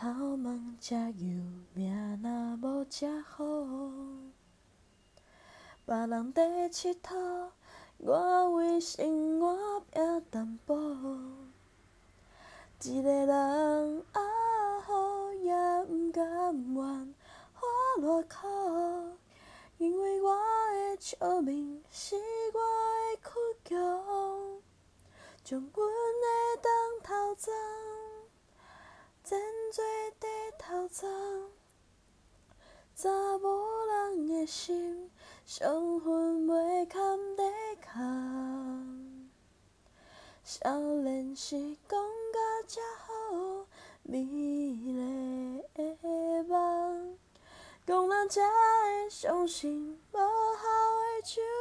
头毛才油，命若无遮好。别人在佚佗，我为生活拼淡薄。一个人啊好，也毋甘愿活偌苦，因为我的笑面是我的苦强，将阮的当头鬃，头鬃。查某人的心，伤痕袂堪抵抗。少年时讲甲遮好，美丽的梦，讲人才会相信无效的手。